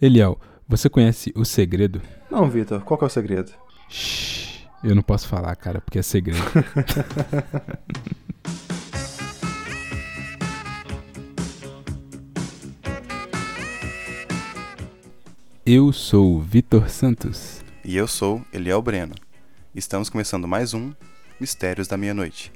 Eliel, você conhece o segredo? Não, Vitor, qual que é o segredo? Shhh, eu não posso falar, cara, porque é segredo. eu sou Vitor Santos. E eu sou Eliel Breno. Estamos começando mais um Mistérios da Meia-Noite.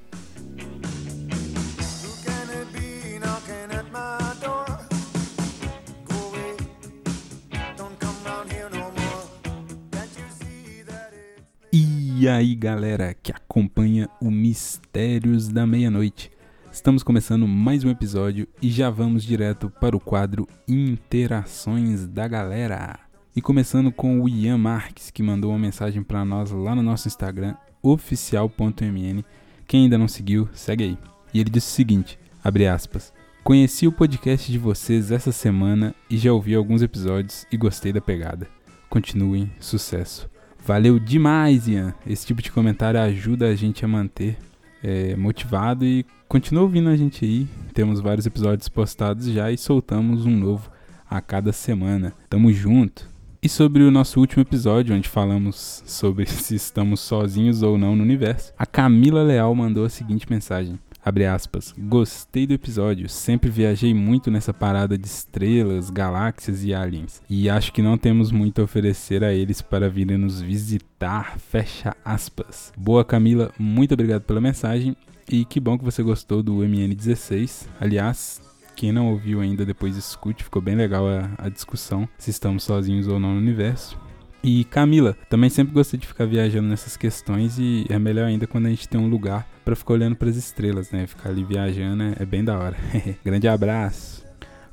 E aí, galera que acompanha o Mistérios da Meia-Noite. Estamos começando mais um episódio e já vamos direto para o quadro Interações da Galera. E começando com o Ian Marques, que mandou uma mensagem para nós lá no nosso Instagram, oficial.mn. Quem ainda não seguiu, segue aí. E ele disse o seguinte, abre aspas, Conheci o podcast de vocês essa semana e já ouvi alguns episódios e gostei da pegada. Continuem, sucesso. Valeu demais, Ian. Esse tipo de comentário ajuda a gente a manter é, motivado e continua ouvindo a gente aí. Temos vários episódios postados já e soltamos um novo a cada semana. Tamo junto. E sobre o nosso último episódio, onde falamos sobre se estamos sozinhos ou não no universo, a Camila Leal mandou a seguinte mensagem. Abre aspas. Gostei do episódio. Sempre viajei muito nessa parada de estrelas, galáxias e aliens. E acho que não temos muito a oferecer a eles para virem nos visitar. Fecha aspas. Boa, Camila. Muito obrigado pela mensagem. E que bom que você gostou do MN16. Aliás, quem não ouviu ainda, depois escute. Ficou bem legal a, a discussão se estamos sozinhos ou não no universo. E Camila, também sempre gostei de ficar viajando nessas questões e é melhor ainda quando a gente tem um lugar para ficar olhando para as estrelas, né? Ficar ali viajando é, é bem da hora. Grande abraço.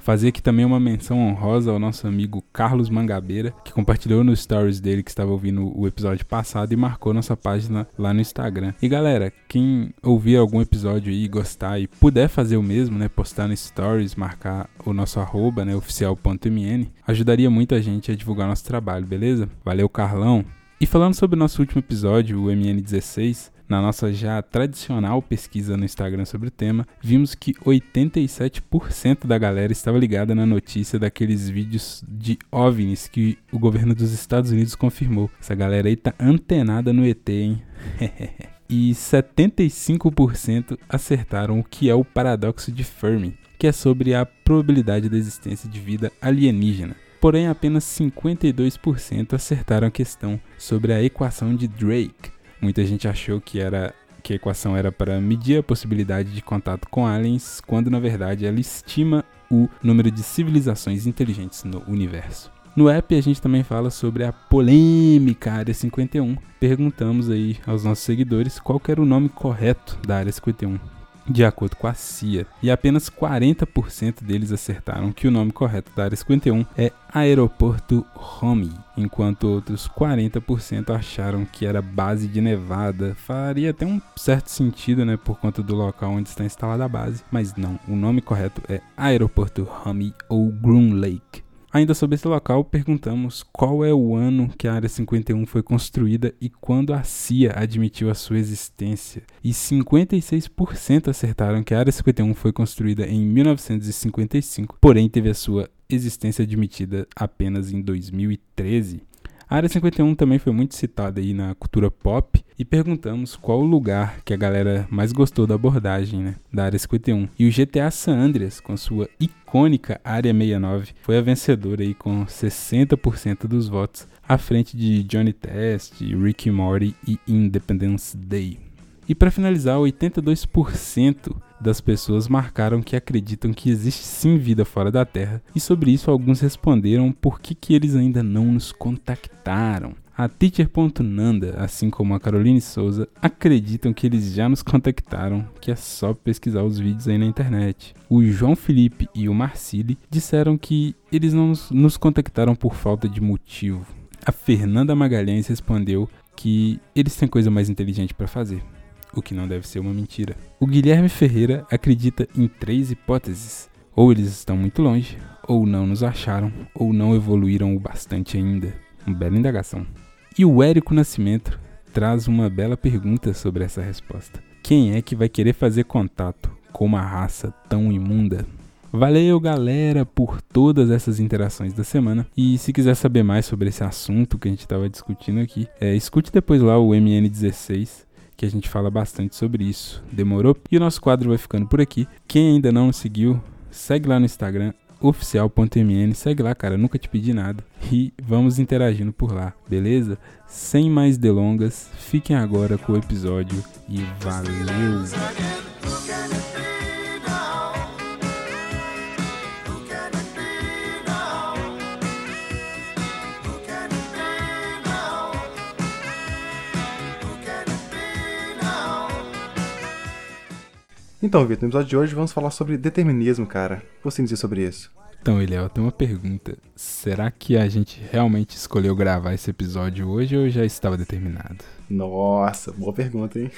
Fazer aqui também uma menção honrosa ao nosso amigo Carlos Mangabeira, que compartilhou nos stories dele que estava ouvindo o episódio passado e marcou nossa página lá no Instagram. E galera, quem ouvir algum episódio aí, gostar e puder fazer o mesmo, né, postar no stories, marcar o nosso arroba, né, oficial.mn, ajudaria muito a gente a divulgar nosso trabalho, beleza? Valeu, Carlão! E falando sobre o nosso último episódio, o MN16, na nossa já tradicional pesquisa no Instagram sobre o tema, vimos que 87% da galera estava ligada na notícia daqueles vídeos de OVNIs que o governo dos Estados Unidos confirmou. Essa galera aí tá antenada no ET, hein? e 75% acertaram o que é o paradoxo de Fermi, que é sobre a probabilidade da existência de vida alienígena. Porém, apenas 52% acertaram a questão sobre a equação de Drake, Muita gente achou que era que a equação era para medir a possibilidade de contato com aliens, quando na verdade ela estima o número de civilizações inteligentes no universo. No app a gente também fala sobre a polêmica Área 51. Perguntamos aí aos nossos seguidores qual era o nome correto da Área 51 de acordo com a CIA, e apenas 40% deles acertaram que o nome correto da área 51 é Aeroporto Romy, enquanto outros 40% acharam que era base de Nevada. Faria até um certo sentido, né, por conta do local onde está instalada a base, mas não, o nome correto é Aeroporto Romy ou Groom Lake. Ainda sobre esse local, perguntamos qual é o ano que a Área 51 foi construída e quando a CIA admitiu a sua existência. E 56% acertaram que a Área 51 foi construída em 1955, porém teve a sua existência admitida apenas em 2013. A Área 51 também foi muito citada aí na cultura pop e perguntamos qual o lugar que a galera mais gostou da abordagem né, da Área 51. E o GTA San Andreas, com sua icônica Área 69, foi a vencedora aí com 60% dos votos, à frente de Johnny Test, Ricky Morty e Independence Day. E para finalizar, 82% das pessoas marcaram que acreditam que existe sim vida fora da Terra, e sobre isso alguns responderam por que, que eles ainda não nos contactaram. A Teacher.nanda, assim como a Caroline Souza, acreditam que eles já nos contactaram, que é só pesquisar os vídeos aí na internet. O João Felipe e o Marcili disseram que eles não nos contactaram por falta de motivo. A Fernanda Magalhães respondeu que eles têm coisa mais inteligente para fazer o que não deve ser uma mentira. O Guilherme Ferreira acredita em três hipóteses: ou eles estão muito longe, ou não nos acharam, ou não evoluíram o bastante ainda. Uma bela indagação. E o Érico Nascimento traz uma bela pergunta sobre essa resposta: Quem é que vai querer fazer contato com uma raça tão imunda? Valeu, galera, por todas essas interações da semana. E se quiser saber mais sobre esse assunto que a gente estava discutindo aqui, é, escute depois lá o MN16, que a gente fala bastante sobre isso. Demorou? E o nosso quadro vai ficando por aqui. Quem ainda não seguiu, segue lá no Instagram, oficial.mn. Segue lá, cara, nunca te pedi nada. E vamos interagindo por lá, beleza? Sem mais delongas, fiquem agora com o episódio e valeu! Então, Vitor, no episódio de hoje vamos falar sobre determinismo, cara. O que você dizer sobre isso? Então, Eliel, tem uma pergunta. Será que a gente realmente escolheu gravar esse episódio hoje ou já estava determinado? Nossa, boa pergunta, hein?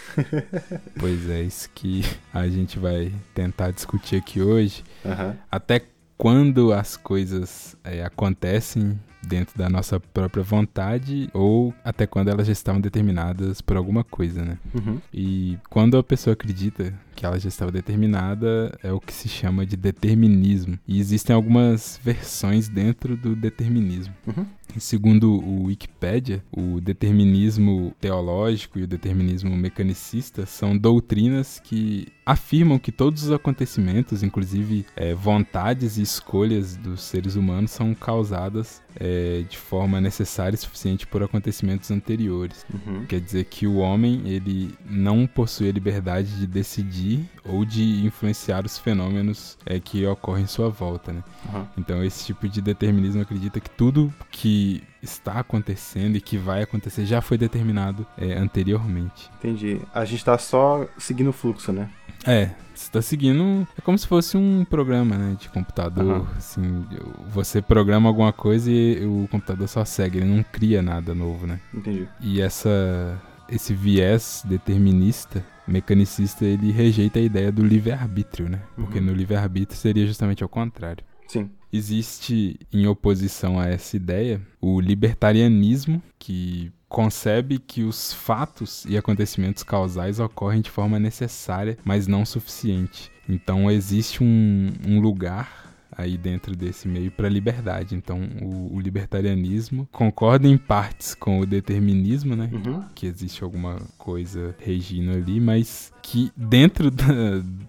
pois é, isso que a gente vai tentar discutir aqui hoje. Uhum. Até quando as coisas é, acontecem dentro da nossa própria vontade ou até quando elas já estavam determinadas por alguma coisa, né? Uhum. E quando a pessoa acredita que ela já estava determinada, é o que se chama de determinismo. E existem algumas versões dentro do determinismo. Uhum. Segundo o Wikipedia, o determinismo teológico e o determinismo mecanicista são doutrinas que afirmam que todos os acontecimentos, inclusive é, vontades e escolhas dos seres humanos, são causadas é, de forma necessária e suficiente por acontecimentos anteriores. Uhum. Quer dizer que o homem ele não possui a liberdade de decidir ou de influenciar os fenômenos é, que ocorrem em sua volta. Né? Uhum. Então esse tipo de determinismo acredita que tudo que está acontecendo e que vai acontecer já foi determinado é, anteriormente. Entendi. A gente está só seguindo o fluxo, né? É, você está seguindo. É como se fosse um programa né, de computador. Uhum. Assim, você programa alguma coisa e o computador só segue, ele não cria nada novo, né? Entendi. E essa, esse viés determinista, mecanicista, ele rejeita a ideia do livre-arbítrio, né? Porque Uhum. no livre-arbítrio seria justamente ao contrário. Sim. Existe, em oposição a essa ideia, o libertarianismo, que concebe que os fatos e acontecimentos causais ocorrem de forma necessária, mas não suficiente. Então existe um, um lugar aí dentro desse meio para a liberdade. Então o, o libertarianismo concorda em partes com o determinismo, né? Uhum. que existe alguma coisa regindo ali, mas que dentro da,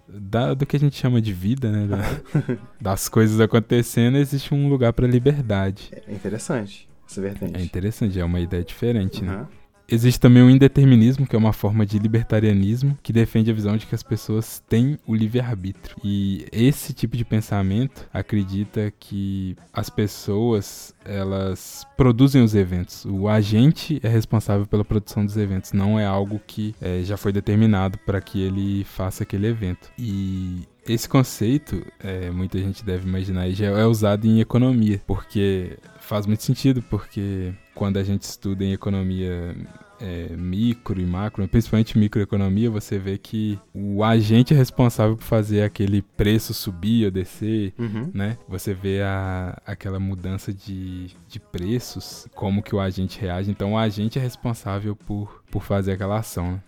da- do que a gente chama de vida, né, da- das coisas acontecendo, existe um lugar para liberdade. É interessante essa vertente. É interessante, é uma ideia diferente, né? Uhum. Existe também o indeterminismo, que é uma forma de libertarianismo que defende a visão de que as pessoas têm o livre-arbítrio. E esse tipo de pensamento acredita que as pessoas, elas produzem os eventos. O agente é responsável pela produção dos eventos, não é algo que eh, já foi determinado para que ele faça aquele evento. E esse conceito, eh, muita gente deve imaginar, já é usado em economia, porque faz muito sentido, porque quando a gente estuda em economia é, micro e macro, principalmente microeconomia, você vê que o agente é responsável por fazer aquele preço subir ou descer, Uhum. né? Você vê a, aquela mudança de, de preços, como que o agente reage. Então, o agente é responsável por, por fazer aquela ação. né?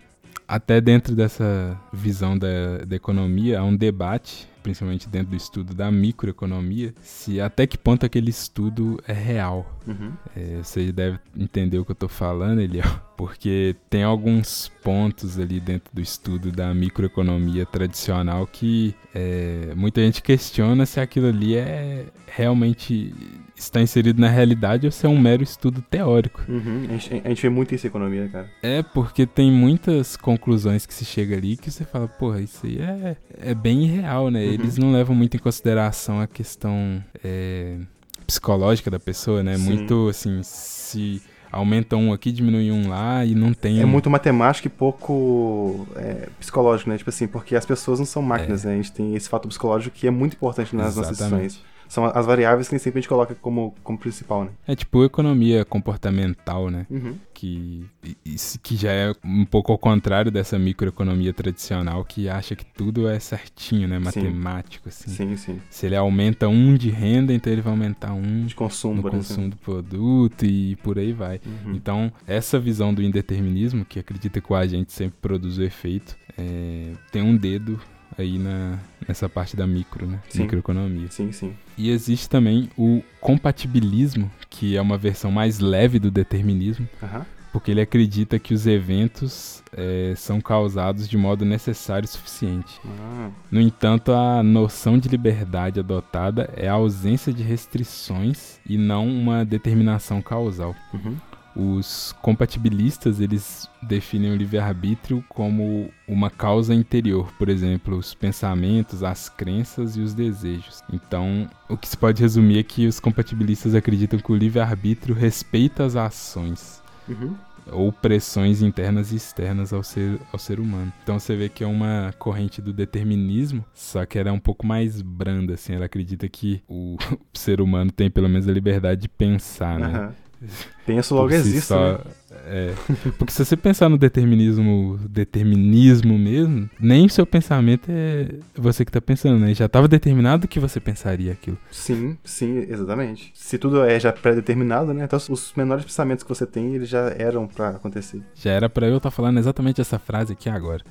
Até dentro dessa visão da, da economia, há um debate, principalmente dentro do estudo da microeconomia, se até que ponto aquele estudo é real. Uhum. É, você deve entender o que eu tô falando, Eliel, porque tem alguns pontos ali dentro do estudo da microeconomia tradicional que é, muita gente questiona se aquilo ali é realmente está inserido na realidade ou se é um mero estudo teórico. Uhum. A, gente, a gente vê muito isso em economia, cara. É porque tem muitas conclusões que se chega ali que você fala, porra, isso aí é, é bem irreal, né? Uhum. Eles não levam muito em consideração a questão é, psicológica da pessoa, né? Sim. Muito assim, se aumenta um aqui, diminui um lá e não tem. É muito matemático e pouco é, psicológico, né? Tipo assim, porque as pessoas não são máquinas, né? A gente tem esse fato psicológico que é muito importante nas nossas Exatamente. decisões. São as variáveis que sempre a gente coloca como, como principal, né? É tipo economia comportamental, né? Uhum. Que, isso que já é um pouco ao contrário dessa microeconomia tradicional que acha que tudo é certinho, né? Matemático, assim. Sim, sim. Se ele aumenta um de renda, então ele vai aumentar um De consumo, no consumo do produto e por aí vai. Uhum. Então, essa visão do indeterminismo, que acredita que o agente sempre produz o efeito, é, tem um dedo aí na, nessa parte da micro, né? Sim. Microeconomia. Sim, sim. E existe também o compatibilismo, que é uma versão mais leve do determinismo, Aham. porque ele acredita que os eventos eh, são causados de modo necessário e suficiente. Ah, No entanto, a noção de liberdade adotada é a ausência de restrições e não uma determinação causal. uhum. Os compatibilistas, eles definem o livre-arbítrio como uma causa interior, por exemplo, os pensamentos, as crenças e os desejos. Então, o que se pode resumir é que os compatibilistas acreditam que o livre-arbítrio respeita as ações Uhum. ou pressões internas e externas ao ser, ao ser humano. Então você vê que é uma corrente do determinismo, só que ela é um pouco mais branda, assim. Ela acredita que o, ser humano tem pelo menos a liberdade de pensar, né? Aham. Penso logo existe, só, né? é. Porque se você pensar no determinismo, determinismo mesmo, nem seu pensamento é você que tá pensando, né? Já tava determinado que você pensaria aquilo. Sim, sim, exatamente. Se tudo é já pré-determinado, né? Então os menores pensamentos que você tem, eles já eram pra acontecer. Já era pra eu estar falando exatamente essa frase aqui agora.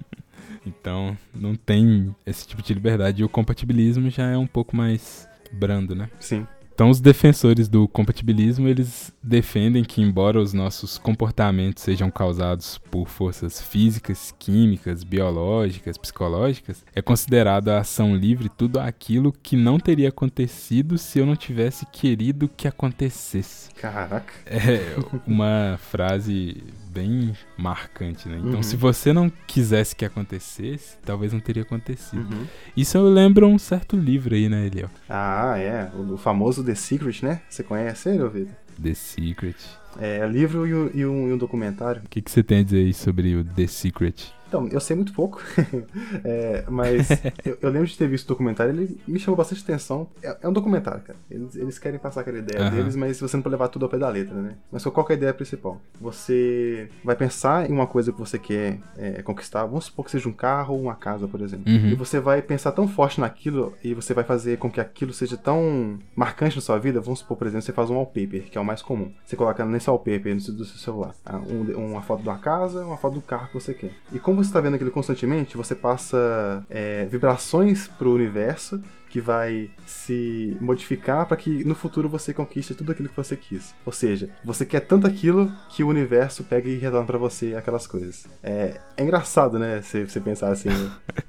então, não tem esse tipo de liberdade. E o compatibilismo já é um pouco mais brando, né? Sim. Então, os defensores do compatibilismo, eles defendem que, embora os nossos comportamentos sejam causados por forças físicas, químicas, biológicas, psicológicas, é considerada a ação livre tudo aquilo que não teria acontecido se eu não tivesse querido que acontecesse. Caraca. É uma frase bem marcante, né? Então, Uhum. se você não quisesse que acontecesse, talvez não teria acontecido. Uhum. Isso eu lembro um certo livro aí, né, Eliel? Ah, é. O, o famoso The Secret, né? Você conhece ele, ouvido? The Secret. É livro e um, e um- e um documentário. O que, que você tem a dizer aí sobre o The Secret? Então, eu sei muito pouco, É, mas eu, eu lembro de ter visto o documentário, ele me chamou bastante atenção. É, é um documentário, cara. Eles, eles querem passar aquela ideia Aham. deles, mas você não pode levar tudo ao pé da letra, né? Mas qual que é a ideia principal? Você vai pensar em uma coisa que você quer é, conquistar, vamos supor que seja um carro ou uma casa, por exemplo. Uhum. E você vai pensar tão forte naquilo e você vai fazer com que aquilo seja tão marcante na sua vida. Vamos supor, por exemplo, você faz um wallpaper, que é o mais comum. Você coloca nesse wallpaper no seu- do seu celular ah, um- uma foto uma casa, uma foto do carro que você quer. E como você está vendo aquilo constantemente, você passa é, vibrações pro universo que vai se modificar para que no futuro você conquiste tudo aquilo que você quis. Ou seja, você quer tanto aquilo que o universo pega e retorna para você aquelas coisas. É, é engraçado, né? Você, você pensar assim. né?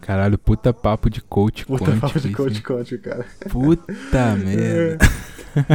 Caralho, puta papo de coach Puta quântico. papo de coach hein? quântico, cara. Puta merda.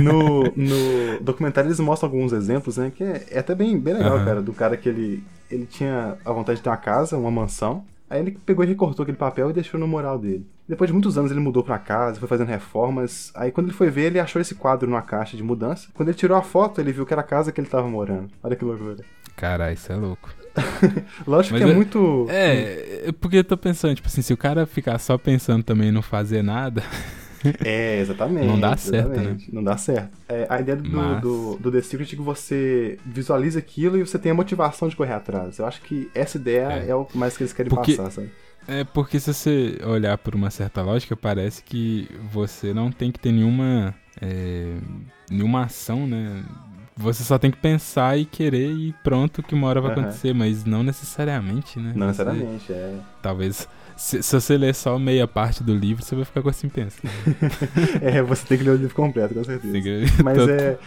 No, no documentário eles mostram alguns exemplos, né? Que é, é até bem, bem legal, Aham. cara. Do cara que ele, ele tinha a vontade de ter uma casa, uma mansão. Aí ele pegou e recortou aquele papel e deixou no mural dele. Depois de muitos anos ele mudou pra casa, foi fazendo reformas. Aí quando ele foi ver, ele achou esse quadro numa caixa de mudança. Quando ele tirou a foto, ele viu que era a casa que ele tava morando. Olha que loucura. Caralho, isso é louco. Lógico Mas que é, é- muito. É, porque eu tô pensando, tipo assim, se o cara ficar só pensando também e não fazer nada, É, exatamente. Não dá certo, né? Não dá certo. É, a ideia do, Mas- do, do The Secret é que você visualiza aquilo e você tem a motivação de correr atrás. Eu acho que essa ideia É. é, o mais que eles querem Porque- passar, sabe? é porque se você olhar por uma certa lógica, parece que você não tem que ter nenhuma, é, nenhuma ação, né? Você só tem que pensar e querer e pronto que uma hora vai Aham. acontecer, mas não necessariamente, né? Não Você- necessariamente, é. Talvez. Se, se você ler só meia parte do livro, você vai ficar com assim pensa. É, você tem que ler o livro completo, com certeza. Que- Mas tanto- é.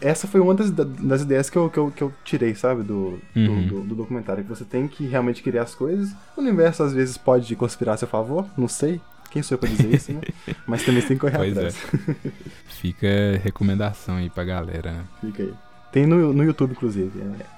Essa foi uma das, das ideias que eu, que, eu, que eu tirei, sabe, do, do, Uhum. do- do documentário. Que você tem que realmente querer as coisas. O universo às vezes pode conspirar a seu favor, não sei. Quem sou eu pra dizer isso, né? Mas também você tem que correr Pois é. atrás. Fica recomendação aí pra galera, né? Fica aí. Tem no, no YouTube, inclusive.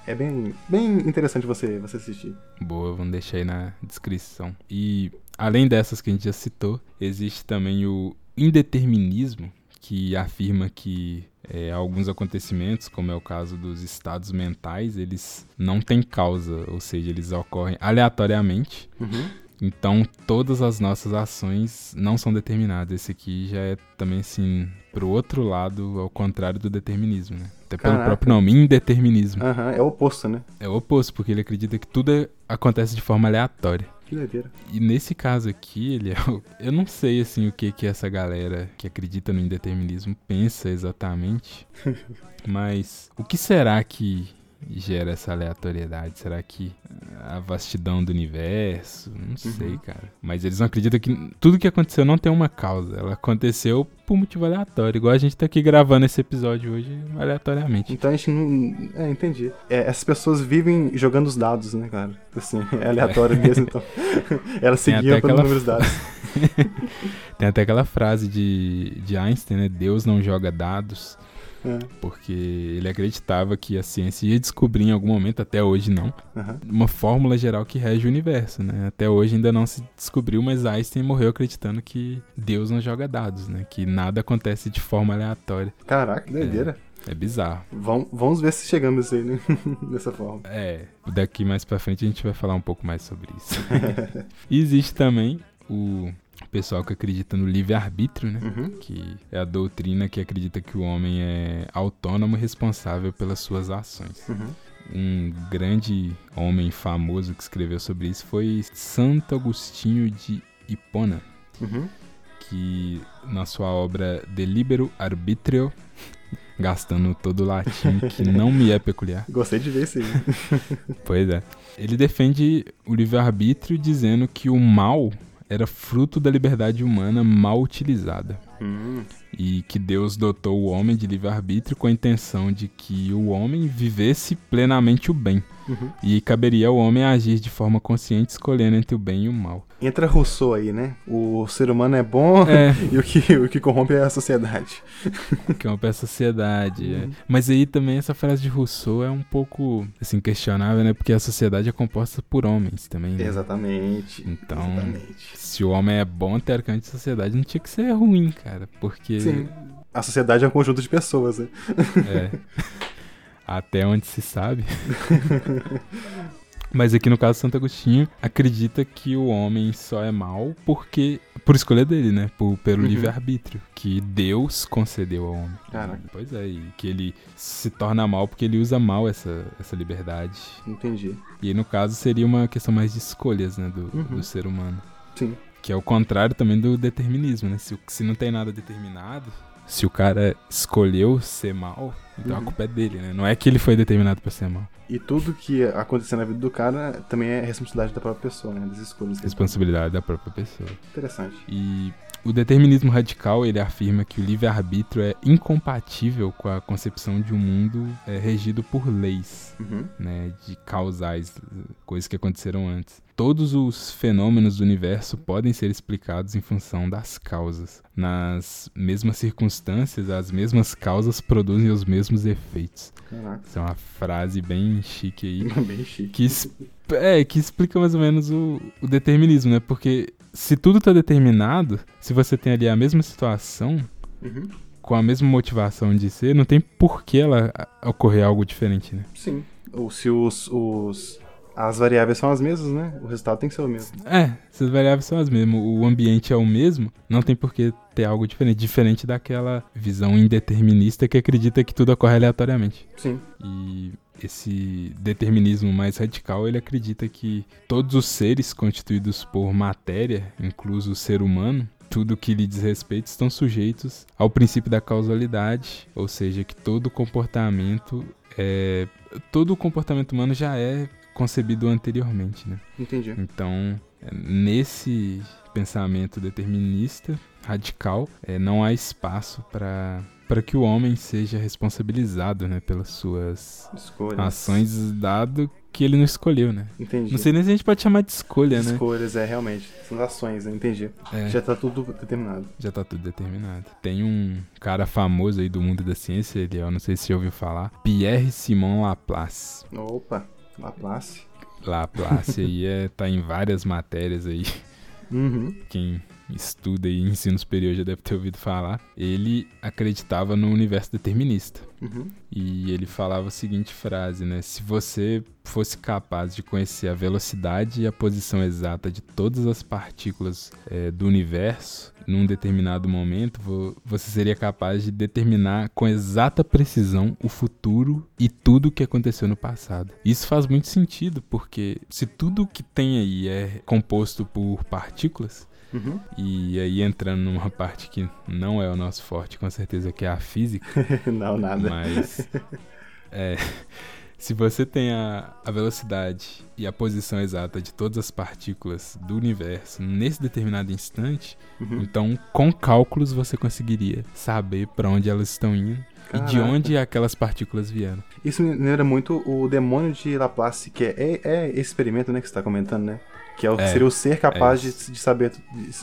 É, é bem, bem interessante você, você assistir. Boa, vamos deixar aí na descrição. E além dessas que a gente já citou, existe também o indeterminismo, que afirma que é, alguns acontecimentos, como é o caso dos estados mentais, eles não têm causa, ou seja, eles ocorrem aleatoriamente. Uhum. Então, todas as nossas ações não são determinadas. Esse aqui já é também, assim, pro outro lado, ao contrário do determinismo, né? Até pelo Caraca. próprio nome, indeterminismo. Aham, é o oposto, né? É o oposto, porque ele acredita que tudo é- acontece de forma aleatória. Que doideira. E nesse caso aqui, ele é o- eu não sei assim o que que essa galera que acredita no indeterminismo pensa exatamente, mas o que será que gera essa aleatoriedade? Será que a vastidão do universo? Não sei, cara. Mas eles não acreditam que tudo que aconteceu não tem uma causa. Ela aconteceu por motivo aleatório. Igual a gente tá aqui gravando esse episódio hoje aleatoriamente. Então a gente não. É, entendi. É, essas pessoas vivem jogando os dados, né, cara? Assim, é aleatório mesmo, então. Elas seguiam até pelo aquela número dos dados. Tem até aquela frase de, de Einstein, né? Deus não joga dados. É, Porque ele acreditava que a ciência ia descobrir em algum momento, até hoje não, aham. uma fórmula geral que rege o universo, né? Até hoje ainda não se descobriu, mas Einstein morreu acreditando que Deus não joga dados, né? Que nada acontece de forma aleatória. Caraca, que doideira. É bizarro. Vamos, vamos ver se chegamos aí, né? Dessa forma. É, daqui mais pra frente a gente vai falar um pouco mais sobre isso. e existe também o pessoal que acredita no livre-arbítrio, né? Uhum. Que é a doutrina que acredita que o homem é autônomo e responsável pelas suas ações. Uhum. Um grande homem famoso que escreveu sobre isso foi Santo Agostinho de Hipona, Uhum. que na sua obra De Libero Arbitrio, gastando todo o latim que não me é peculiar, Gostei de ver isso aí. Pois é. Ele defende o livre-arbítrio dizendo que o mal era fruto da liberdade humana mal utilizada. Hum, E que Deus dotou o homem de livre-arbítrio com a intenção de que o homem vivesse plenamente o bem. uhum. E caberia ao homem agir de forma consciente, escolhendo entre o bem e o mal. Entra Rousseau aí, né? O ser humano é bom É, e o que, o que corrompe é a sociedade. que é uma peça sociedade. é. Uhum. Mas aí também essa frase de Rousseau é um pouco assim questionável, né? Porque a sociedade é composta por homens também. Né? Exatamente. Então, Exatamente. se o homem é bom, teoricamente a sociedade não tinha que ser ruim, cara. Porque Sim. A sociedade é um conjunto de pessoas, né? é, até onde se sabe. Mas aqui no caso Santo Agostinho acredita que o homem só é mal porque por escolha dele, né? Por, pelo Uhum. livre-arbítrio que Deus concedeu ao homem. Caraca. Pois é, e que ele se torna mal porque ele usa mal essa, essa liberdade. Entendi. E aí, no caso, seria uma questão mais de escolhas, né? Do, Uhum. do ser humano. Sim. Que é o contrário também do determinismo, né? Se, se não tem nada determinado, se o cara escolheu ser mal, então a Uhum. culpa é dele, né? Não é que ele foi determinado pra ser mal. E tudo que acontecer na vida do cara também é responsabilidade da própria pessoa, né? Das escolhas. Responsabilidade da própria pessoa. Interessante. E o determinismo radical, ele afirma que o livre-arbítrio é incompatível com a concepção de um mundo é, regido por leis. Uhum. né, de causais, coisas que aconteceram antes. Todos os fenômenos do universo podem ser explicados em função das causas. Nas mesmas circunstâncias, as mesmas causas produzem os mesmos efeitos. Caraca. Isso é uma frase bem chique aí, Bem chique. que, é, que explica mais ou menos o, o determinismo, né? Porque se tudo está determinado, se você tem ali a mesma situação, Uhum. com a mesma motivação de ser, não tem por que ela ocorrer algo diferente, né? Sim. Ou se os, os. As variáveis são as mesmas, né? O resultado tem que ser o mesmo. É, essas variáveis são as mesmas. O ambiente é o mesmo, não tem por que ter algo diferente. Diferente daquela visão indeterminista que acredita que tudo ocorre aleatoriamente. Sim. E esse determinismo mais radical, ele acredita que todos os seres constituídos por matéria, incluso o ser humano, tudo que lhe diz respeito, estão sujeitos ao princípio da causalidade, ou seja, que todo comportamento é todo comportamento humano já é concebido anteriormente, né? Entendi. Então, é, nesse pensamento determinista, radical, é, não há espaço para para que o homem seja responsabilizado, né, pelas suas Escolhas. ações, dado que ele não escolheu, né? Entendi. Não sei nem se a gente pode chamar de escolha, né? Escolhas, é, realmente. São ações, né? Entendi. É, Já tá tudo determinado. já tá tudo determinado. Tem um cara famoso aí do mundo da ciência, ele, eu não sei se você ouviu falar, Pierre Simon Laplace. Opa, Laplace. Laplace aí é, tá em várias matérias aí. Uhum. quem estuda e ensino superior já deve ter ouvido falar, ele acreditava no universo determinista. Uhum. E ele falava a seguinte frase, né? Se você fosse capaz de conhecer a velocidade e a posição exata de todas as partículas eh, do universo num determinado momento, vo- você seria capaz de determinar com exata precisão o futuro e tudo o que aconteceu no passado. Isso faz muito sentido, porque se tudo que tem aí é composto por partículas, Uhum. e aí entrando numa parte que não é o nosso forte, com certeza, que é a física, Não, nada. mas é, Se você tem a, a velocidade e a posição exata de todas as partículas do universo nesse determinado instante, Uhum. então com cálculos você conseguiria saber para onde elas estão indo e de Caraca. onde aquelas partículas vieram. Isso me lembra muito o demônio de Laplace, que é, é, é esse experimento, né, que você tá comentando, né? Que é o, É, seria o ser capaz é de, de saber de,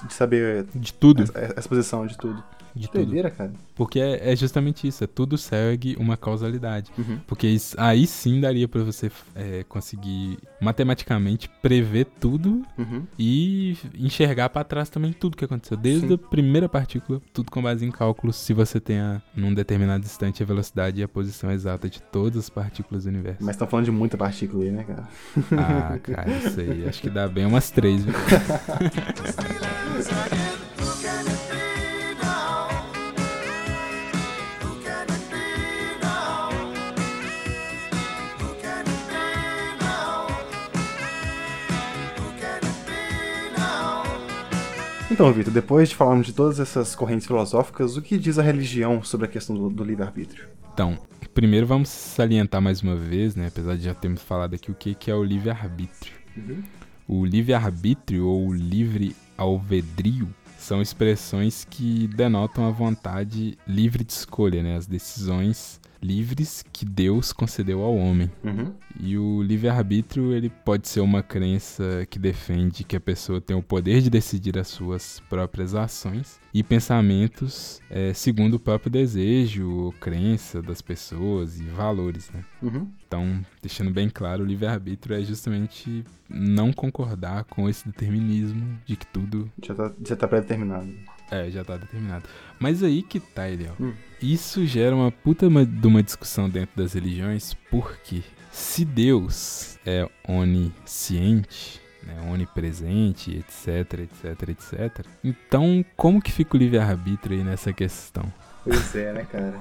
de saber De tudo, essa, essa posição de tudo. de tudo. Doideira, cara. Porque é, é justamente isso, é tudo segue uma causalidade. Uhum. Porque isso- aí sim daria pra você é, conseguir matematicamente prever tudo Uhum. e enxergar pra trás também tudo que aconteceu. Desde Sim. a primeira partícula, tudo com base em cálculos, se você tem a, num determinado instante a velocidade e a posição exata de todas as partículas do universo. Mas estão falando de muita partícula aí, né, cara? Ah, cara, isso aí. Acho que dá bem umas três, viu? Então, Vitor, depois de falarmos de todas essas correntes filosóficas, o que diz a religião sobre a questão do, do livre-arbítrio? Então, primeiro vamos salientar mais uma vez, né? Apesar de já termos falado aqui o que, que é o livre-arbítrio. Uhum. O livre-arbítrio ou o livre alvedrio são expressões que denotam a vontade livre de escolha, né? As decisões livres que Deus concedeu ao homem. Uhum. E o livre-arbítrio, ele pode ser uma crença que defende que a pessoa tem o poder de decidir as suas próprias ações e pensamentos eh, segundo o próprio desejo ou crença das pessoas e valores, né? Uhum. Então, deixando bem claro, o livre-arbítrio é justamente não concordar com esse determinismo de que tudo Já tá, já tá pré-determinado. É, já tá determinado. Mas aí que tá, Eliel. Hum. Isso gera uma puta de uma discussão dentro das religiões, porque se Deus é onisciente, né, onipresente, etc, etc, etc, então como que fica o livre-arbítrio aí nessa questão? Pois é, né, cara?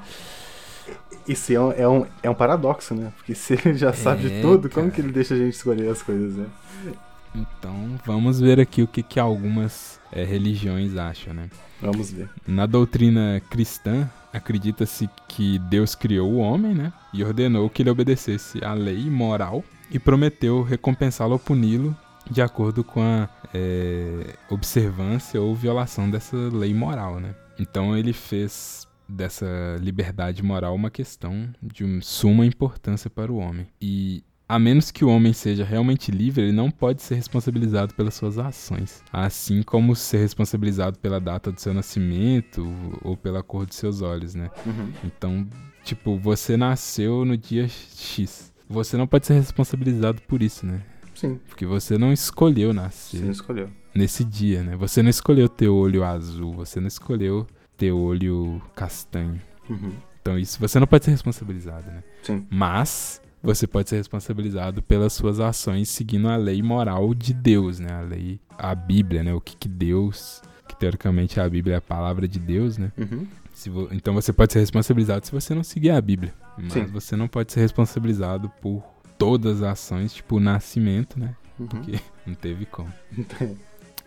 Isso é um, é um, é um paradoxo, né? Porque se ele já sabe É, de tudo, como cara. que ele deixa a gente escolher as coisas, né? Então vamos ver aqui o que, que algumas eh, religiões acham, né? Vamos ver. Na doutrina cristã, acredita-se que Deus criou o homem, né? E ordenou que ele obedecesse à lei moral e prometeu recompensá-lo ou puni-lo de acordo com a é, observância ou violação dessa lei moral, né? Então ele fez dessa liberdade moral uma questão de um- suma importância para o homem. E a menos que o homem seja realmente livre, ele não pode ser responsabilizado pelas suas ações. Assim como ser responsabilizado pela data do seu nascimento ou pela cor dos seus olhos, né? Uhum. Então, tipo, você nasceu no dia X. Você não pode ser responsabilizado por isso, né? Sim, Porque você não escolheu nascer você escolheu. nesse dia, né? Você não escolheu ter olho azul, você não escolheu ter olho castanho. Uhum. Então, isso você não pode ser responsabilizado, né? Sim. Mas você pode ser responsabilizado pelas suas ações seguindo a lei moral de Deus, né? A lei, a Bíblia, né? O que, que Deus, que teoricamente a Bíblia é a palavra de Deus, né? Uhum. Vo- Então você pode ser responsabilizado se você não seguir a Bíblia. Mas Sim. você não pode ser responsabilizado por todas as ações, tipo o nascimento, né? Uhum. Porque não teve como.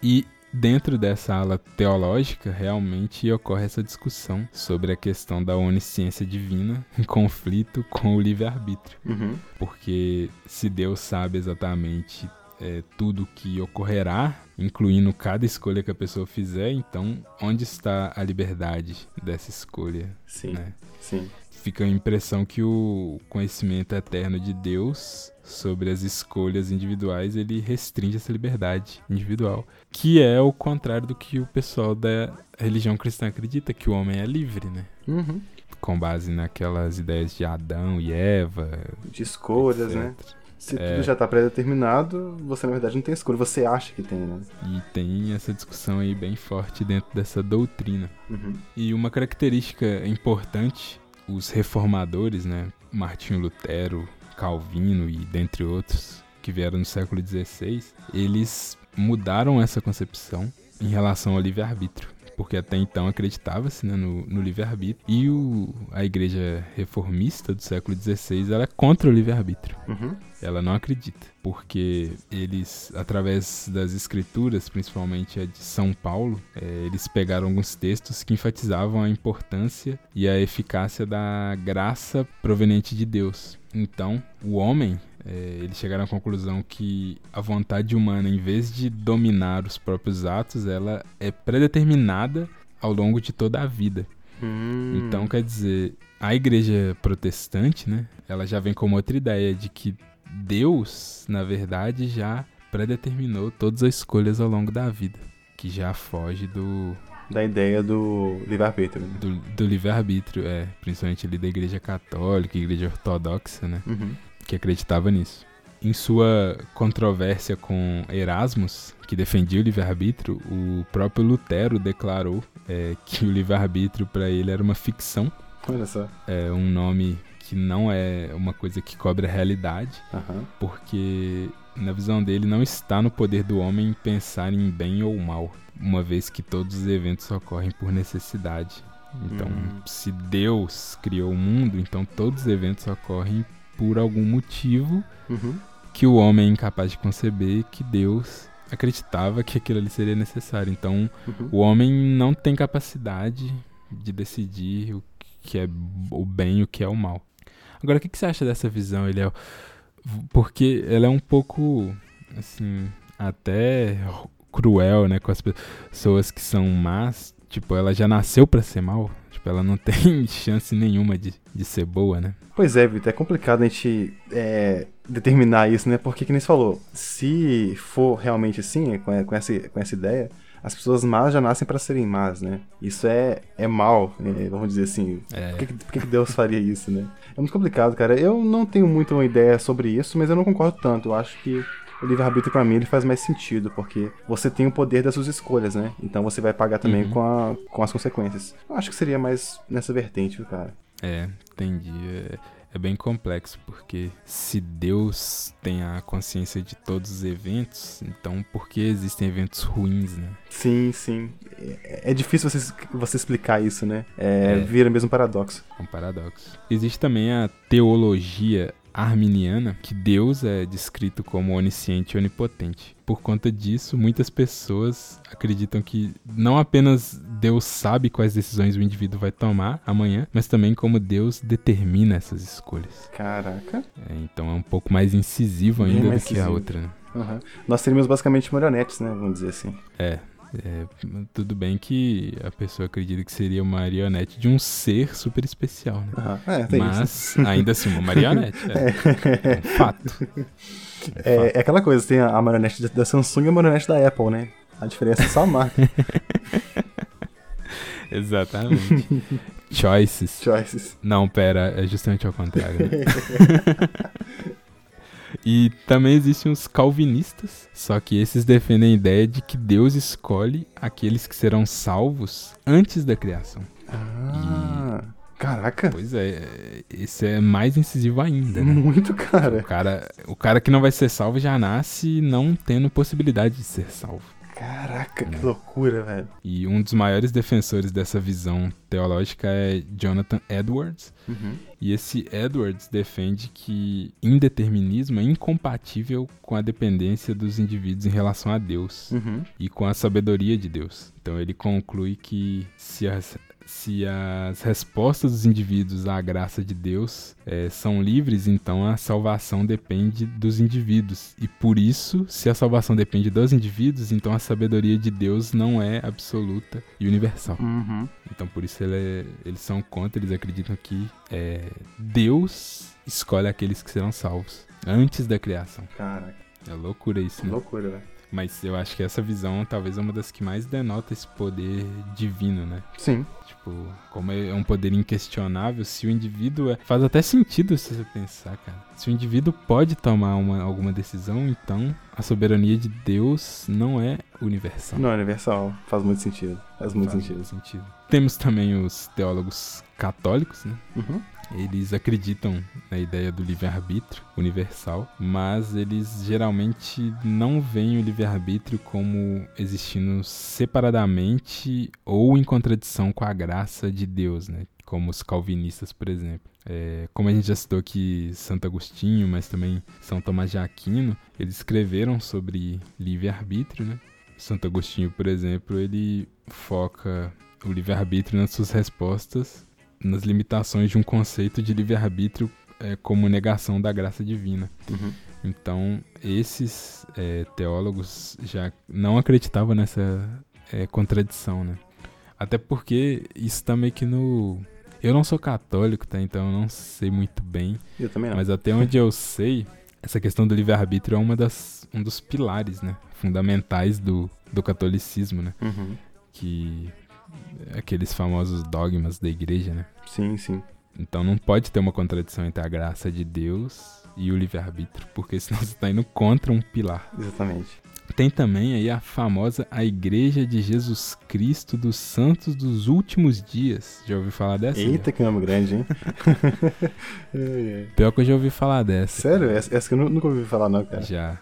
E dentro dessa ala teológica, realmente ocorre essa discussão sobre a questão da onisciência divina em conflito com o livre-arbítrio. Uhum. Porque se Deus sabe exatamente é, tudo que ocorrerá, incluindo cada escolha que a pessoa fizer, então onde está a liberdade dessa escolha? Sim, né? sim. Fica a impressão que o conhecimento eterno de Deus sobre as escolhas individuais ele restringe essa liberdade individual, que é o contrário do que o pessoal da religião cristã acredita, que o homem é livre, né? Uhum. Com base naquelas ideias de Adão e Eva, De escolhas, etc. né? Se É. tudo já tá pré-determinado, você na verdade não tem escolha. Você acha que tem, né? E tem essa discussão aí bem forte dentro dessa doutrina. Uhum. E uma característica importante, os reformadores, né, Martinho Lutero, Calvino e dentre outros que vieram no século XVI, eles mudaram essa concepção em relação ao livre-arbítrio. Porque até então acreditava-se né, no, no livre-arbítrio. E o, a igreja reformista do século XVI ela é contra o livre-arbítrio. Uhum. Ela não acredita, porque eles, através das escrituras, principalmente a de São Paulo, eh, eles pegaram alguns textos que enfatizavam a importância e a eficácia da graça proveniente de Deus. Então, o homem, é, eles chegaram à conclusão que a vontade humana, em vez de dominar os próprios atos, ela é predeterminada ao longo de toda a vida. Hum. Então, quer dizer, a igreja protestante, né, ela já vem com outra ideia de que Deus, na verdade, já predeterminou todas as escolhas ao longo da vida, que já foge do, Da ideia do livre-arbítrio. né? do, do livre-arbítrio, é, principalmente ali da igreja católica, igreja ortodoxa, né, Uhum. que acreditava nisso. Em sua controvérsia com Erasmus, que defendia o livre-arbítrio, o próprio Lutero declarou é, que o livre-arbítrio para ele era uma ficção, Olha só. é um nome que não é uma coisa que cobre a realidade, Aham. porque na visão dele não está no poder do homem pensar em bem ou mal, uma vez que todos os eventos ocorrem por necessidade. Então, Hum. se Deus criou o mundo, então todos os eventos ocorrem por algum motivo Uhum. que o homem é incapaz de conceber que Deus acreditava que aquilo ali seria necessário. Então, Uhum. o homem não tem capacidade de decidir o que é o bem e o que é o mal. Agora, o que, que você acha dessa visão, Eliel? Porque ela é um pouco, assim, até cruel, né, com as pessoas que são más. Tipo, ela já nasceu pra ser mal. Tipo, ela não tem chance nenhuma de, de ser boa, né? Pois é, Vitor, é complicado a gente é, determinar isso, né? Porque, que nem você falou, se for realmente assim, com, com, essa, com essa ideia, as pessoas más já nascem para serem más, né? Isso é, é mal, né? vamos dizer assim. É. Por, que, por que Deus faria isso, né? É muito complicado, cara. Eu não tenho muito uma ideia sobre isso, mas eu não concordo tanto. Eu acho que o livre-arbítrio pra mim ele faz mais sentido, porque você tem o poder das suas escolhas, né? Então você vai pagar também Uhum. com, a, com as consequências. Eu acho que seria mais nessa vertente, cara. É, entendi. É, é bem complexo, porque se Deus tem a consciência de todos os eventos, então por que existem eventos ruins, né? Sim, sim. É, é difícil você, você explicar isso, né? É, É. Vira mesmo um paradoxo. É um paradoxo. Existe também a teologia arminiana, que Deus é descrito como onisciente e onipotente. Por conta disso, muitas pessoas acreditam que não apenas Deus sabe quais decisões o indivíduo vai tomar amanhã, mas também como Deus determina essas escolhas. Caraca. É, então é um pouco mais incisivo ainda do mais que a incisivo. outra, né? Aham. Nós seríamos basicamente marionetes, né? Vamos dizer assim. É, é, tudo bem que a pessoa acredita que seria uma marionete de um ser super especial, né? Aham. É, tem isso. Mas ainda assim, uma marionete. É, é um fato. É fato. É, é aquela coisa, tem a, marionete da- da Samsung e a marionete da Apple, né? A diferença é só a marca. Exatamente. Choices. Choices. Não, pera, é justamente ao contrário. né? E também existem os calvinistas, só que esses defendem a ideia de que Deus escolhe aqueles que serão salvos antes da criação. Ah, caraca. Pois é, esse é mais incisivo ainda, né? Muito, O cara. cara, o cara que não vai ser salvo já nasce não tendo possibilidade de ser salvo. Caraca, que loucura, velho. E um dos maiores defensores dessa visão teológica é Jonathan Edwards. Uhum. E esse Edwards defende que indeterminismo é incompatível com a dependência dos indivíduos em relação a Deus Uhum. e com a sabedoria de Deus. Então ele conclui que se as, se as respostas dos indivíduos à graça de Deus eh, são livres, então a salvação depende dos indivíduos. E por isso, se a salvação depende dos indivíduos, então a sabedoria de Deus não é absoluta e universal. Uhum. Então por isso ele é- eles são contra, eles acreditam que é, Deus escolhe aqueles que serão salvos antes da criação. Caraca, É loucura isso, né? loucura, velho. Mas eu acho que essa visão talvez é uma das que mais denota esse poder divino, né? Sim. Tipo, como é um poder inquestionável, se o indivíduo é... Faz até sentido se você pensar, cara. Se o indivíduo pode tomar uma, alguma decisão, então a soberania de Deus não é universal. Não, é universal. Faz muito sentido. Faz muito Faz sentido. sentido. Temos também os teólogos católicos, né? Uhum. Eles acreditam na ideia do livre-arbítrio universal, mas eles geralmente não veem o livre-arbítrio como existindo separadamente ou em contradição com a graça de Deus, né? Como os calvinistas, por exemplo. É, como a gente já citou aqui Santo Agostinho, mas também São Tomás de Aquino, eles escreveram sobre livre-arbítrio, né? Santo Agostinho, por exemplo, ele foca o livre-arbítrio nas suas respostas nas limitações de um conceito de livre-arbítrio é, como negação da graça divina. Uhum. Então, esses é, teólogos já não acreditavam nessa é, contradição, né? Até porque isso tá meio que no. Eu não sou católico, tá? Então eu não sei muito bem. Eu também não. Mas até onde eu sei, essa questão do livre-arbítrio é uma das, um dos pilares, né? Fundamentais do, do catolicismo, né? Uhum. Que. Aqueles famosos dogmas da igreja, né? Sim, sim. Então não pode ter uma contradição entre a graça de Deus e o livre-arbítrio, porque senão você está indo contra um pilar. Exatamente. Tem também aí a famosa a Igreja de Jesus Cristo dos Santos dos Últimos Dias. Já ouviu falar dessa? Eita, que nome grande, hein? É, é. Pior que eu já ouvi falar dessa. Sério? Essa, essa que eu nu- nunca ouvi falar, não, cara. Já.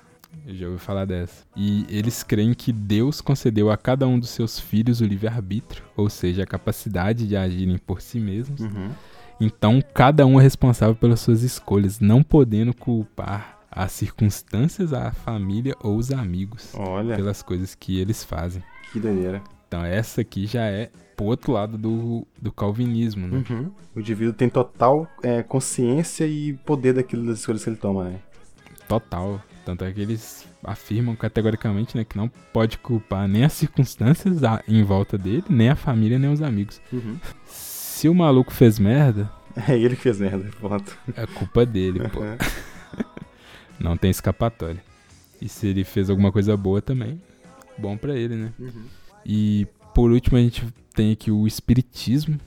Eu já ouvi falar dessa. E eles creem que Deus concedeu a cada um dos seus filhos o livre-arbítrio, ou seja, a capacidade de agirem por si mesmos. Uhum. Então, cada um é responsável pelas suas escolhas, não podendo culpar as circunstâncias, a família ou os amigos Olha, pelas coisas que eles fazem. que doideira. Então, essa aqui já é pro outro lado do, do calvinismo, né? Uhum. O indivíduo tem total é, consciência e poder daquilo das escolhas que ele toma, né? Total. Tanto é que eles afirmam categoricamente né, que não pode culpar nem as circunstâncias em volta dele, nem a família, nem os amigos. Uhum. Se o maluco fez merda, É ele que fez merda, ponto. é culpa dele, pô. Não tem escapatória. E se ele fez alguma coisa boa também, bom pra ele, né? Uhum. E por último a gente tem aqui o espiritismo,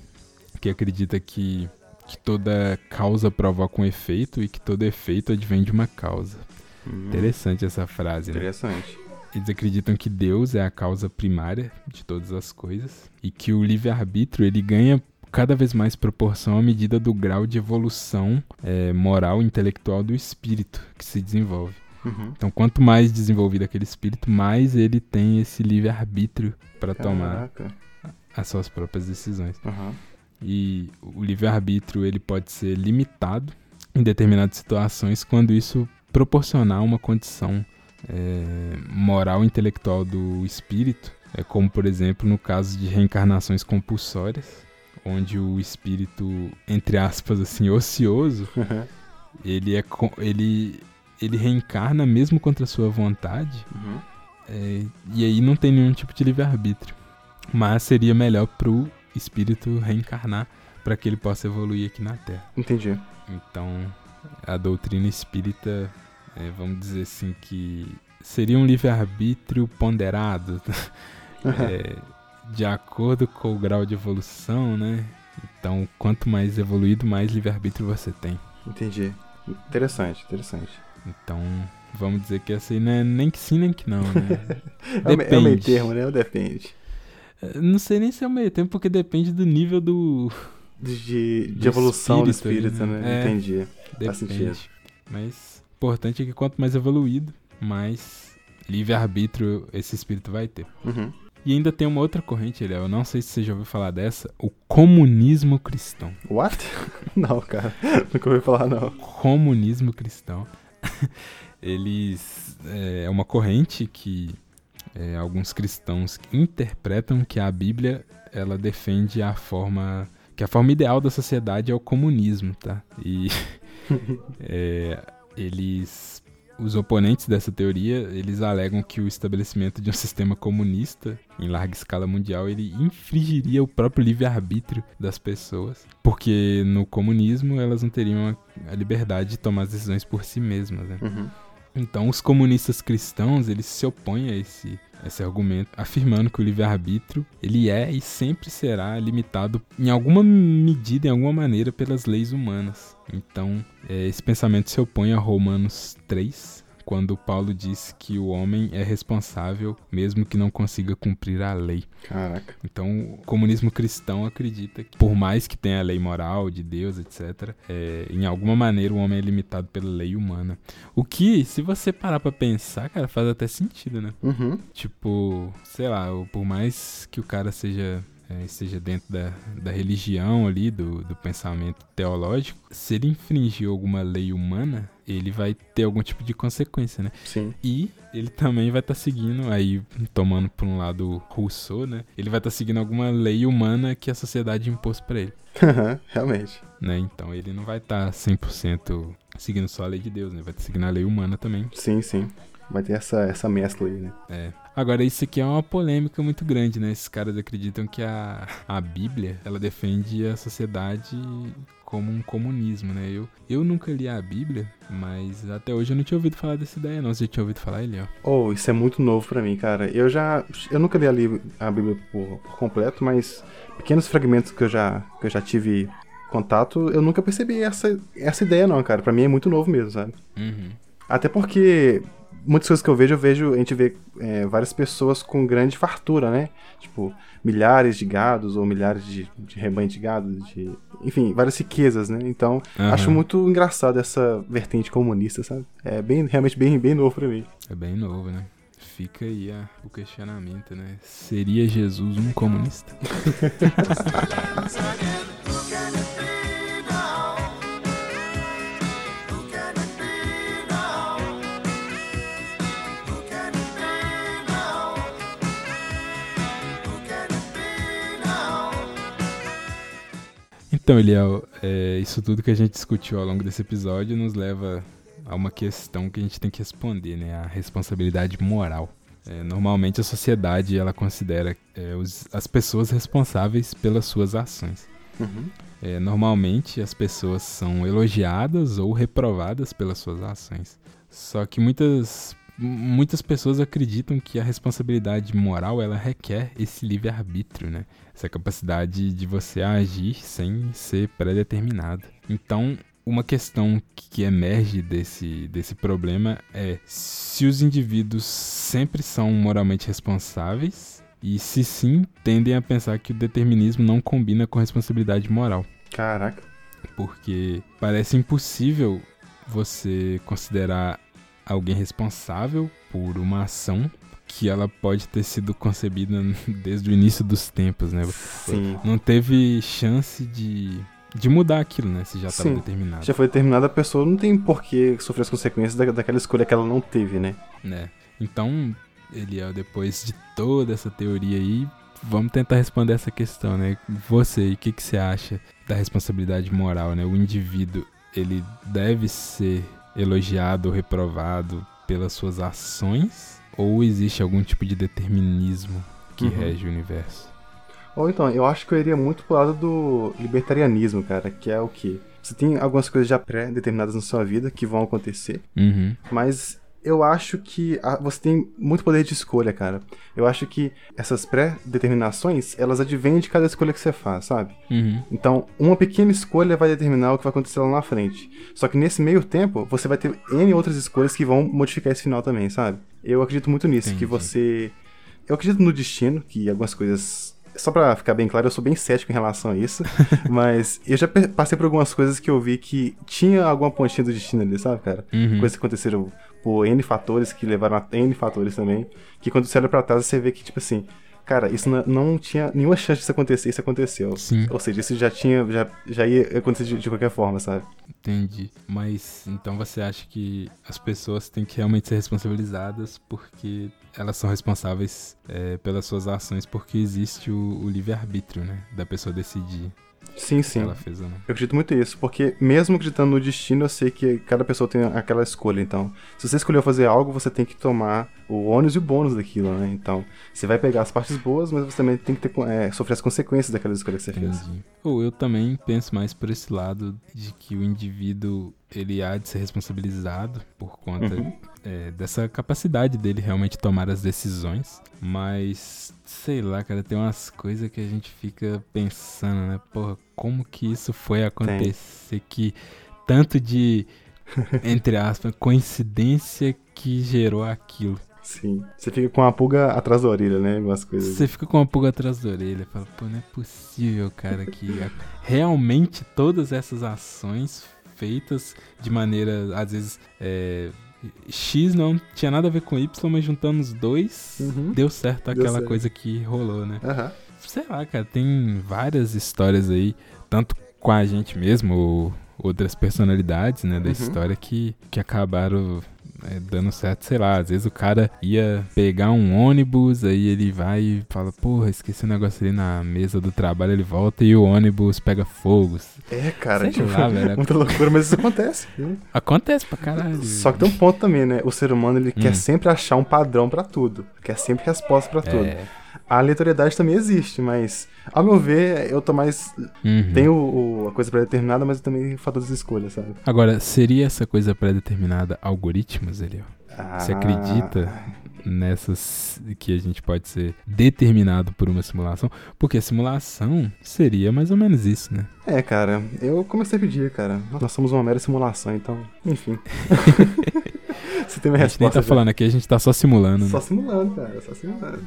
que acredita que, que toda causa provoca um efeito e que todo efeito advém de uma causa. Interessante essa frase, né? Interessante. Eles acreditam que Deus é a causa primária de todas as coisas e que o livre-arbítrio ele ganha cada vez mais proporção à medida do grau de evolução eh, moral e intelectual do espírito que se desenvolve. Uhum. Então, quanto mais desenvolvido aquele espírito, mais ele tem esse livre-arbítrio para tomar as suas próprias decisões. Uhum. E o livre-arbítrio ele pode ser limitado em determinadas situações quando isso proporcionar uma condição é, moral e intelectual do espírito, é como por exemplo no caso de reencarnações compulsórias, onde o espírito, entre aspas assim, ocioso, ele é ele ele reencarna mesmo contra a sua vontade Uhum. é, e aí não tem nenhum tipo de livre-arbítrio. Mas seria melhor pro espírito reencarnar para que ele possa evoluir aqui na Terra. Entendi. Então, a doutrina espírita, é, vamos dizer assim, que seria um livre-arbítrio ponderado, é, de acordo com o grau de evolução, né? Então, quanto mais evoluído, mais livre-arbítrio você tem. Entendi. Interessante, interessante. Então, vamos dizer que essa aí não é nem que sim, nem que não, né? É o, me- é o meio Depende. termo, né? O depende. É, Não sei nem se é o meio tempo, porque depende do nível do. De, de, de Do evolução do espírito ali, espírito, né? né? É. Entendi. Faz Depende. sentido. Mas o importante é que quanto mais evoluído, mais livre-arbítrio esse espírito vai ter. Uhum. E ainda tem uma outra corrente, Léo. Eu não sei se você já ouviu falar dessa, o comunismo cristão. What? não, cara. Nunca ouvi falar, não. Comunismo cristão. Eles. É uma corrente que é, alguns cristãos interpretam que a Bíblia ela defende a forma. Que a forma ideal da sociedade é o comunismo, tá? E é, eles. Os oponentes dessa teoria, eles alegam que o estabelecimento de um sistema comunista em larga escala mundial, ele infringiria o próprio livre-arbítrio das pessoas, porque no comunismo elas não teriam a, a liberdade de tomar as decisões por si mesmas, né? Uhum. Então, os comunistas cristãos, eles se opõem a esse, esse argumento, afirmando que o livre-arbítrio, ele é e sempre será limitado em alguma medida, em alguma maneira, pelas leis humanas. Então, é, esse pensamento se opõe a Romanos 3, quando Paulo diz que o homem é responsável mesmo que não consiga cumprir a lei. Caraca. Então, o comunismo cristão acredita que, por mais que tenha a lei moral de Deus, etc., é, em alguma maneira o homem é limitado pela lei humana. O que, se você parar pra pensar, cara, faz até sentido, né? Uhum. Tipo, sei lá, por mais que o cara seja é, seja dentro da, da religião ali, do, do pensamento teológico, se ele infringir alguma lei humana, ele vai ter algum tipo de consequência, né? Sim. E ele também vai estar tá seguindo, aí tomando por um lado Rousseau, né? Ele vai estar tá seguindo alguma lei humana que a sociedade impôs para ele. Realmente. Né? Então ele não vai estar tá 100% seguindo só a lei de Deus, né? Vai estar seguindo a lei humana também. Sim, sim. Vai ter essa, essa mescla aí, né? É. Agora, isso aqui é uma polêmica muito grande, né? Esses caras acreditam que a, a Bíblia, ela defende a sociedade como um comunismo, né? Eu, eu nunca li a Bíblia, mas até hoje eu não tinha ouvido falar dessa ideia, não. Você já tinha ouvido falar ele, ó? Oh, isso é muito novo para mim, cara. Eu já... Eu nunca li a, a Bíblia por, por completo, mas pequenos fragmentos que eu já, que eu já tive contato, eu nunca percebi essa, essa ideia, não, cara. Para mim é muito novo mesmo, sabe? Uhum. Até porque muitas coisas que eu vejo, eu vejo, a gente vê é, várias pessoas com grande fartura, né? Tipo, milhares de gados ou milhares de, de rebanho de gado, de, enfim, várias riquezas, né? Então, uhum. acho muito engraçado essa vertente comunista, sabe? É bem, realmente bem, bem novo pra mim. É bem novo, né? Fica aí a, o questionamento, né? Seria Jesus um comunista? Então, Eliel, é, isso tudo que a gente discutiu ao longo desse episódio nos leva a uma questão que a gente tem que responder, né? A responsabilidade moral. É, normalmente a sociedade ela considera é, os, as pessoas responsáveis pelas suas ações. Uhum. É, normalmente as pessoas são elogiadas ou reprovadas pelas suas ações. Só que muitas muitas pessoas acreditam que a responsabilidade moral ela requer esse livre arbítrio, né? Essa capacidade de você agir sem ser pré-determinado. Então, uma questão que emerge desse, desse problema é se os indivíduos sempre são moralmente responsáveis e se sim, tendem a pensar que o determinismo não combina com a responsabilidade moral. Caraca. Porque parece impossível você considerar alguém responsável por uma ação que ela pode ter sido concebida desde o início dos tempos, né? Sim. Não teve chance de, de mudar aquilo, né? Se já estava determinado. Já foi determinada, a pessoa não tem por que sofrer as consequências da, daquela escolha que ela não teve, né? Né. Então, Eliel, depois de toda essa teoria aí, vamos tentar responder essa questão, né? Você, o que, que você acha da responsabilidade moral, né? O indivíduo, ele deve ser elogiado ou reprovado pelas suas ações? Ou existe algum tipo de determinismo que uhum. rege o universo? Ou então, eu acho que eu iria muito pro lado do libertarianismo, cara, que é o que? Você tem algumas coisas já pré-determinadas na sua vida que vão acontecer, uhum. mas eu acho que a, você tem muito poder de escolha, cara. Eu acho que essas pré-determinações, elas advêm de cada escolha que você faz, sabe? Uhum. Então, uma pequena escolha vai determinar o que vai acontecer lá na frente. Só que nesse meio tempo, você vai ter N outras escolhas que vão modificar esse final também, sabe? Eu acredito muito nisso, Entendi. que você. Eu acredito no destino, que algumas coisas só pra ficar bem claro, eu sou bem cético em relação a isso. mas eu já passei por algumas coisas que eu vi que tinha alguma pontinha do destino ali, sabe, cara? Uhum. Coisas que aconteceram por N fatores, que levaram a N fatores também. Que quando você olha pra trás, você vê que, tipo assim, cara, isso não, não tinha nenhuma chance disso acontecer, isso aconteceu. Sim. Ou seja, isso já tinha, já, já ia acontecer de, de, qualquer forma, sabe? Entendi. Mas então você acha que as pessoas têm que realmente ser responsabilizadas porque elas são responsáveis é, pelas suas ações porque existe o, o livre-arbítrio, né? Da pessoa decidir Sim, sim. Ela fez, né? Eu acredito muito nisso, porque mesmo acreditando no destino, eu sei que cada pessoa tem aquela escolha. Então, se você escolheu fazer algo, você tem que tomar o ônus e o bônus daquilo, né? Então, você vai pegar as partes boas, mas você também tem que ter, é, sofrer as consequências daquela escolha que você Entendi. fez. Ou eu também penso mais por esse lado de que o indivíduo ele há de ser responsabilizado por conta uhum. é, dessa capacidade dele realmente tomar as decisões. Mas, sei lá, cara, tem umas coisas que a gente fica pensando, né? Porra, como que isso foi acontecer? Tem. Que tanto de, entre aspas, coincidência que gerou aquilo. Sim. Você fica com uma pulga atrás da orelha, né? Algumas coisas. Você fica com uma pulga atrás da orelha. Fala, pô, não é possível, cara, que realmente todas essas ações feitas de maneira, às vezes, é, X não tinha nada a ver com Y, mas juntando os dois, uhum. deu certo aquela deu certo. coisa que rolou, né? Uhum. sei lá, cara, tem várias histórias aí, tanto com a gente mesmo, ou outras personalidades, né, da Uhum. história que, que acabaram é, dando certo, sei lá, às vezes o cara ia pegar um ônibus, aí ele vai e fala, porra, esqueci um negócio ali na mesa do trabalho, ele volta e o ônibus pega fogo. É, cara, Sei tipo, lá, velho. muita loucura, mas isso acontece. né? Acontece pra caralho. Só que tem um ponto também, né? O ser humano, ele Hum. quer sempre achar um padrão pra tudo. Quer sempre resposta pra tudo. A aleatoriedade também existe, mas, ao meu ver, eu tô mais... Uhum. Tenho o- a coisa pré-determinada, mas eu também faço as escolhas, sabe? Agora, seria essa coisa pré-determinada algoritmos, Eliel? Ah, Você acredita nessas que a gente pode ser determinado por uma simulação? Porque a simulação seria mais ou menos isso, né? É, cara, eu comecei a pedir, cara. Nós somos uma mera simulação, então, enfim. Você tem uma A gente nem resposta. tá já. falando aqui, a gente tá só simulando, né? Só simulando, cara, só simulando.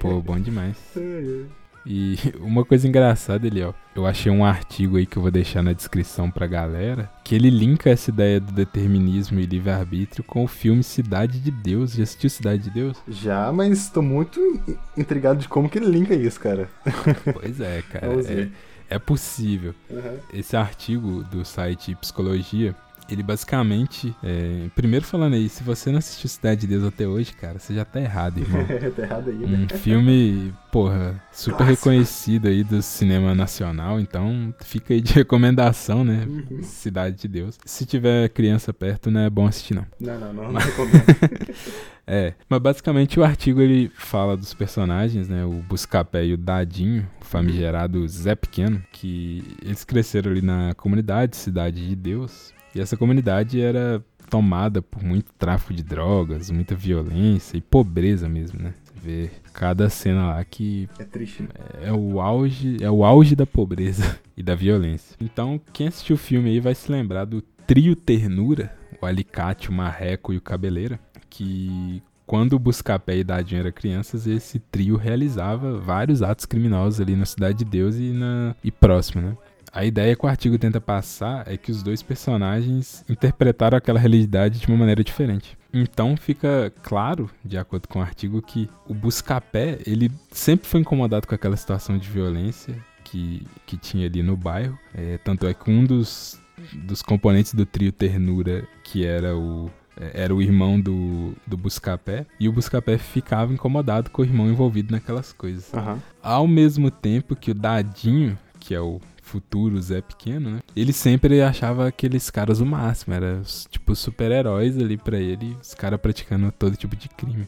Pô, bom demais. E uma coisa engraçada, Eliel, eu achei um artigo aí que eu vou deixar na descrição pra galera, que ele linka essa ideia do determinismo e livre-arbítrio com o filme Cidade de Deus. Já assistiu Cidade de Deus? Já, mas tô muito in- intrigado de como que ele linka isso, cara. Pois é, cara. É, é possível. Uhum. esse artigo do site Psicologia, ele basicamente. é, primeiro falando aí, se você não assistiu Cidade de Deus até hoje, cara, você já tá errado, irmão. tá errado aí, né? Um filme, porra, super Clássico. reconhecido aí do cinema nacional, então fica aí de recomendação, né? Uhum. Cidade de Deus. Se tiver criança perto, não é bom assistir, não. Não, não, não, não recomendo. É, mas basicamente o artigo ele fala dos personagens, né? O Buscapé e o Dadinho, o famigerado Zé Pequeno, que eles cresceram ali na comunidade Cidade de Deus. E essa comunidade era tomada por muito tráfico de drogas, muita violência e pobreza mesmo, né? Você vê cada cena lá que É triste, né? é o auge, é o auge da pobreza e da violência. Então, quem assistiu o filme aí vai se lembrar do trio Ternura, o Alicate, o Marreco e o Cabeleira, que quando o Buscapé e Dadinho eram crianças, esse trio realizava vários atos criminosos ali na Cidade de Deus e, na, e próximo, né? A ideia que o artigo tenta passar é que os dois personagens interpretaram aquela realidade de uma maneira diferente. Então fica claro, de acordo com o artigo, que o Buscapé, ele sempre foi incomodado com aquela situação de violência que, que tinha ali no bairro. É, tanto é que um dos, dos componentes do trio Ternura, que era o, é, era o irmão do, do Buscapé, e o Buscapé ficava incomodado com o irmão envolvido naquelas coisas. Aham. Ao mesmo tempo que o Dadinho, que é o futuro Zé Pequeno, né? Ele sempre achava aqueles caras o máximo, era tipo super-heróis ali pra ele, os caras praticando todo tipo de crime.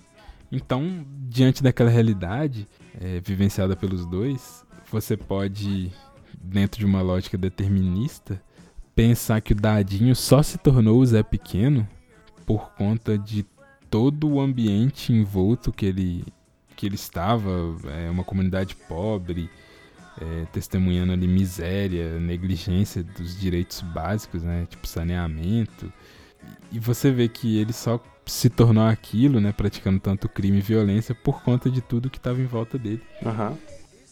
Então, diante daquela realidade é, vivenciada pelos dois, você pode, dentro de uma lógica determinista, pensar que o Dadinho só se tornou o Zé Pequeno por conta de todo o ambiente envolto que ele que ele estava, é, uma comunidade pobre, é, testemunhando ali miséria, negligência dos direitos básicos, né, tipo saneamento. E você vê que ele só se tornou aquilo, né, praticando tanto crime e violência por conta de tudo que estava em volta dele, Aham.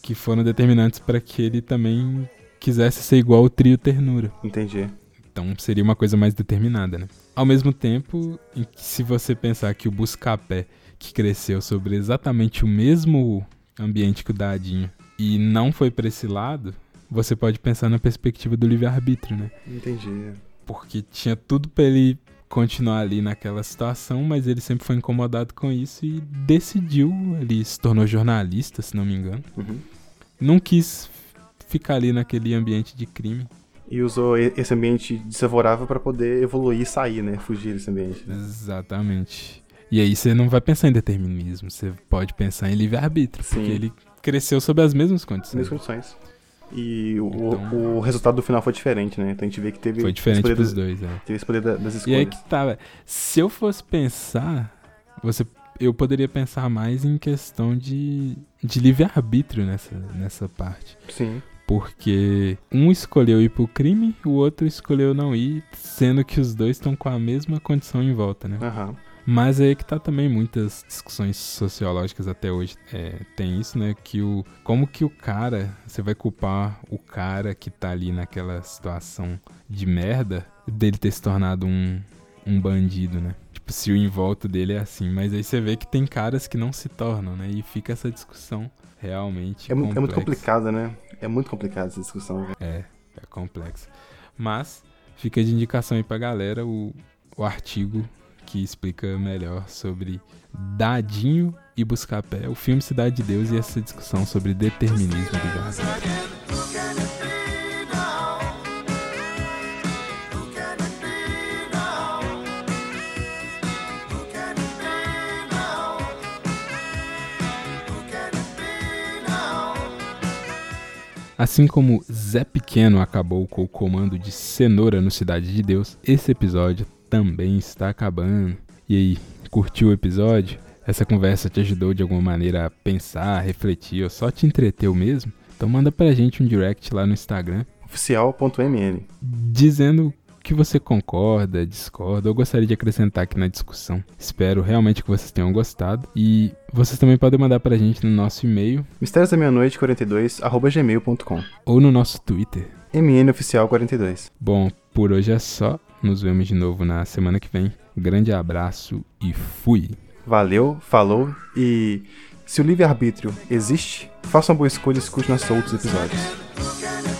que foram determinantes para que ele também quisesse ser igual ao trio Ternura. Entendi. Então seria uma coisa mais determinada, né? Ao mesmo tempo, se você pensar que o Buscapé, que cresceu sobre exatamente o mesmo ambiente que o Dadinho e não foi pra esse lado, você pode pensar na perspectiva do livre-arbítrio, né? Entendi. Porque tinha tudo pra ele continuar ali naquela situação, mas ele sempre foi incomodado com isso e decidiu, ele se tornou jornalista, se não me engano. Uhum. Não quis ficar ali naquele ambiente de crime. E usou esse ambiente desfavorável pra poder evoluir e sair, né? Fugir desse ambiente. Né? Exatamente. E aí você não vai pensar em determinismo, você pode pensar em livre-arbítrio, porque ele cresceu sob as mesmas condições. Nas condições. E o, Então- o resultado do final foi diferente, né? Então a gente vê que teve Foi diferente pros dois, é. teve esse poder da- das E aí escolhas. que tá, velho. Se eu fosse pensar, você, eu poderia pensar mais em questão de, de livre-arbítrio nessa, nessa parte. Sim. Porque um escolheu ir pro crime, o outro escolheu não ir, sendo que os dois estão com a mesma condição em volta, né? Aham. Mas aí que tá também muitas discussões sociológicas até hoje. É, tem isso, né? Que o. Como que o cara. Você vai culpar o cara que tá ali naquela situação de merda dele ter se tornado um, um bandido, né? Tipo, se o em volta dele é assim. Mas aí você vê que tem caras que não se tornam, né? E fica essa discussão realmente É, é muito complexa. complicado, né? É muito complicado essa discussão. É, é complexo. Mas fica de indicação aí pra galera o, o artigo que explica melhor sobre Dadinho e Buscapé, o filme Cidade de Deus e essa discussão sobre determinismo. Assim como Zé Pequeno acabou com o comando de cenoura no Cidade de Deus, esse episódio também está acabando. E aí, curtiu o episódio? Essa conversa te ajudou de alguma maneira a pensar, refletir ou só te entreteu mesmo? Então manda pra gente um direct lá no Instagram Oficial.mn. dizendo que você concorda, discorda ou gostaria de acrescentar aqui na discussão. Espero realmente que vocês tenham gostado e vocês também podem mandar pra gente no nosso e-mail Mistérios da Meia-Noite 42, arroba gmail.com. ou no nosso Twitter. MNOficial 42. Bom, por hoje é só. Nos vemos de novo na semana que vem. Grande abraço e fui! Valeu, falou e se o livre-arbítrio existe, faça uma boa escolha e escute nossos outros episódios.